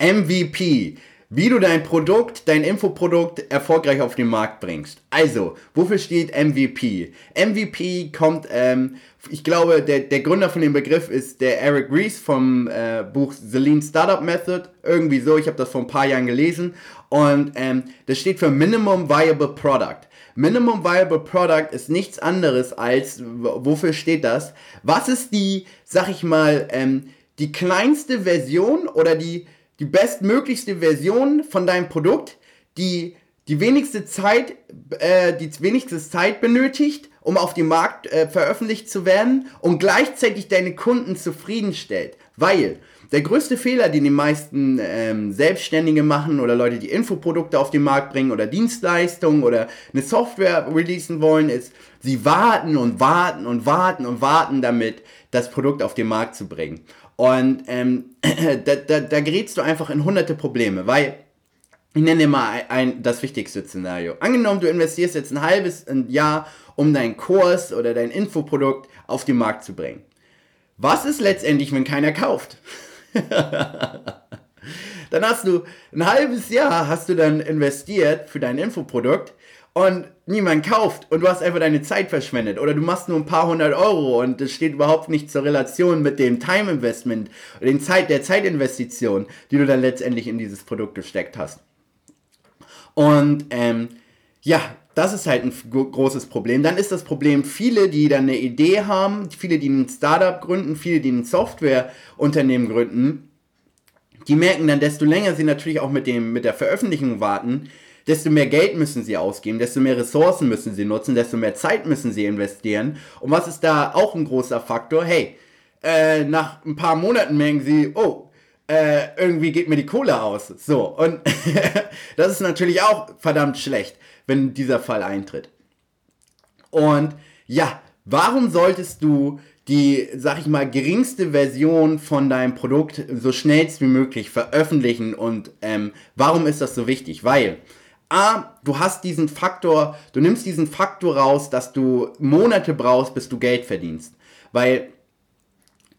MVP. Wie du dein Produkt, dein Infoprodukt erfolgreich auf den Markt bringst. Also, wofür steht MVP? MVP kommt, ähm, ich glaube, der, der Gründer von dem Begriff ist der Eric Ries vom äh, Buch The Lean Startup Method. Irgendwie so, ich habe das vor ein paar Jahren gelesen. Und ähm, das steht für Minimum Viable Product. Minimum Viable Product ist nichts anderes als, wofür steht das? Was ist die, sag ich mal, ähm, die kleinste Version oder die die bestmöglichste Version von deinem Produkt, die die wenigste Zeit, äh, die wenigste Zeit benötigt, um auf dem Markt äh, veröffentlicht zu werden und gleichzeitig deine Kunden zufriedenstellt. Weil der größte Fehler, den die meisten ähm, Selbstständige machen oder Leute, die Infoprodukte auf den Markt bringen oder Dienstleistungen oder eine Software releasen wollen, ist, sie warten und warten und warten und warten damit, das Produkt auf den Markt zu bringen. Und ähm, da, da, da gerätst du einfach in hunderte Probleme, weil ich nenne dir mal ein, ein, das wichtigste Szenario. Angenommen, du investierst jetzt ein halbes Jahr, um deinen Kurs oder dein Infoprodukt auf den Markt zu bringen. Was ist letztendlich, wenn keiner kauft? dann hast du ein halbes Jahr hast du dann investiert für dein Infoprodukt und niemand kauft und du hast einfach deine Zeit verschwendet oder du machst nur ein paar hundert Euro und das steht überhaupt nicht zur Relation mit dem Time Investment, den Zeit, der Zeitinvestition, die du dann letztendlich in dieses Produkt gesteckt hast. Und ähm, ja, das ist halt ein großes Problem. Dann ist das Problem, viele, die dann eine Idee haben, viele, die ein Startup gründen, viele, die ein Softwareunternehmen gründen, die merken dann, desto länger sie natürlich auch mit, dem, mit der Veröffentlichung warten, desto mehr Geld müssen sie ausgeben, desto mehr Ressourcen müssen sie nutzen, desto mehr Zeit müssen sie investieren. Und was ist da auch ein großer Faktor? Hey, äh, nach ein paar Monaten merken sie, oh, äh, irgendwie geht mir die Kohle aus. So, und das ist natürlich auch verdammt schlecht, wenn dieser Fall eintritt. Und ja, warum solltest du die, sag ich mal, geringste Version von deinem Produkt so schnellst wie möglich veröffentlichen und ähm, warum ist das so wichtig? Weil A, du hast diesen Faktor, du nimmst diesen Faktor raus, dass du Monate brauchst, bis du Geld verdienst. Weil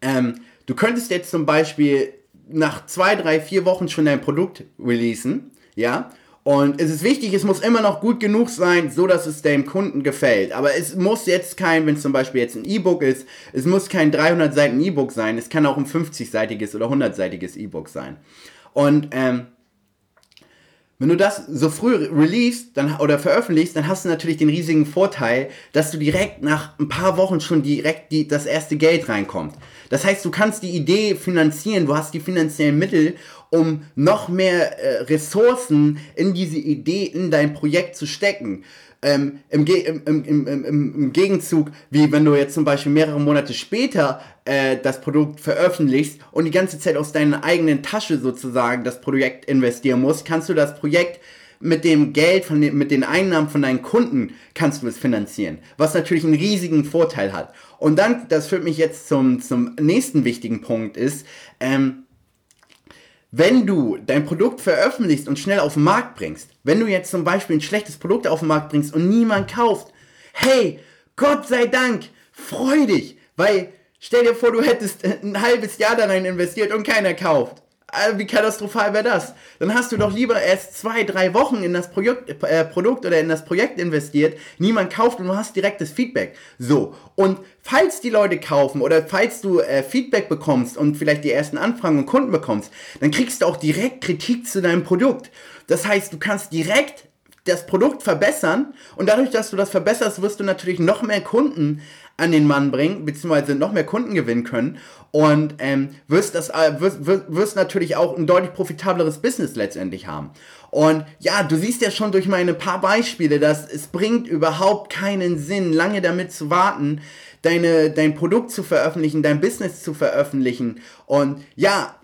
ähm, du könntest jetzt zum Beispiel nach zwei, drei, vier Wochen schon dein Produkt releasen, ja, und es ist wichtig, es muss immer noch gut genug sein, so dass es dem Kunden gefällt. Aber es muss jetzt kein, wenn es zum Beispiel jetzt ein E-Book ist, es muss kein 300 Seiten E-Book sein. Es kann auch ein 50-seitiges oder 100-seitiges E-Book sein. Und ähm, wenn du das so früh release dann, oder veröffentlichst, dann hast du natürlich den riesigen Vorteil, dass du direkt nach ein paar Wochen schon direkt die, das erste Geld reinkommt. Das heißt, du kannst die Idee finanzieren, du hast die finanziellen Mittel, um noch mehr äh, Ressourcen in diese Idee, in dein Projekt zu stecken ähm, im, im, im, im, im, Gegenzug, wie wenn du jetzt zum Beispiel mehrere Monate später äh, das Produkt veröffentlichst und die ganze Zeit aus deiner eigenen Tasche sozusagen das Projekt investieren musst, kannst du das Projekt mit dem Geld, von den, mit den Einnahmen von deinen Kunden kannst du es finanzieren, was natürlich einen riesigen Vorteil hat. Und dann, das führt mich jetzt zum, zum nächsten wichtigen Punkt, ist, ähm, wenn du dein Produkt veröffentlichst und schnell auf den Markt bringst, wenn du jetzt zum Beispiel ein schlechtes Produkt auf den Markt bringst und niemand kauft, hey, Gott sei Dank, freu dich, weil stell dir vor, du hättest ein halbes Jahr da rein investiert und keiner kauft. Äh, wie katastrophal wäre das? Dann hast du doch lieber erst zwei, drei Wochen in das Projekt, äh, Produkt oder in das Projekt investiert, niemand kauft und du hast direktes Feedback. So, und falls die Leute kaufen oder falls du äh, Feedback bekommst und vielleicht die ersten Anfragen und Kunden bekommst, dann kriegst du auch direkt Kritik zu deinem Produkt. Das heißt, du kannst direkt das Produkt verbessern und dadurch, dass du das verbesserst, wirst du natürlich noch mehr Kunden an den Mann bringen, beziehungsweise noch mehr Kunden gewinnen können und ähm, wirst, das, äh, wirst, wirst natürlich auch ein deutlich profitableres Business letztendlich haben. Und ja, du siehst ja schon durch meine paar Beispiele, dass es bringt überhaupt keinen Sinn, lange damit zu warten, deine, dein Produkt zu veröffentlichen, dein Business zu veröffentlichen. Und ja,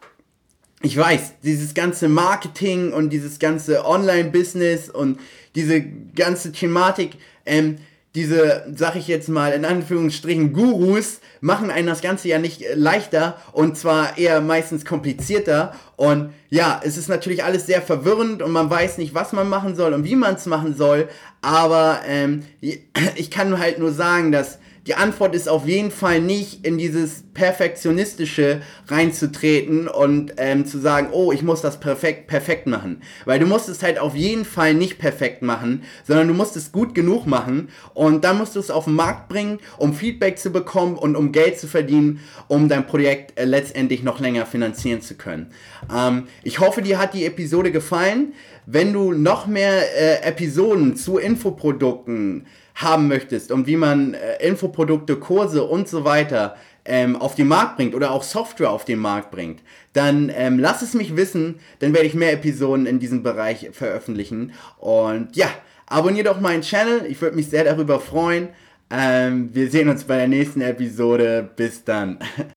ich weiß, dieses ganze Marketing und dieses ganze Online-Business und diese ganze Thematik, ähm, diese, sag ich jetzt mal, in Anführungsstrichen Gurus machen einen das Ganze ja nicht leichter und zwar eher meistens komplizierter. Und ja, es ist natürlich alles sehr verwirrend und man weiß nicht, was man machen soll und wie man es machen soll. Aber ähm, ich kann halt nur sagen, dass die Antwort ist auf jeden Fall nicht in dieses perfektionistische reinzutreten und ähm, zu sagen, oh, ich muss das perfekt, perfekt machen. Weil du musst es halt auf jeden Fall nicht perfekt machen, sondern du musst es gut genug machen und dann musst du es auf den Markt bringen, um Feedback zu bekommen und um Geld zu verdienen, um dein Projekt äh, letztendlich noch länger finanzieren zu können. Ähm, ich hoffe, dir hat die Episode gefallen. Wenn du noch mehr äh, Episoden zu Infoprodukten haben möchtest und wie man äh, Infoprodukte, Kurse und so weiter ähm, auf den Markt bringt oder auch Software auf den Markt bringt, dann ähm, lass es mich wissen, dann werde ich mehr Episoden in diesem Bereich veröffentlichen. Und ja, abonnier doch meinen Channel, ich würde mich sehr darüber freuen. Ähm, wir sehen uns bei der nächsten Episode. Bis dann.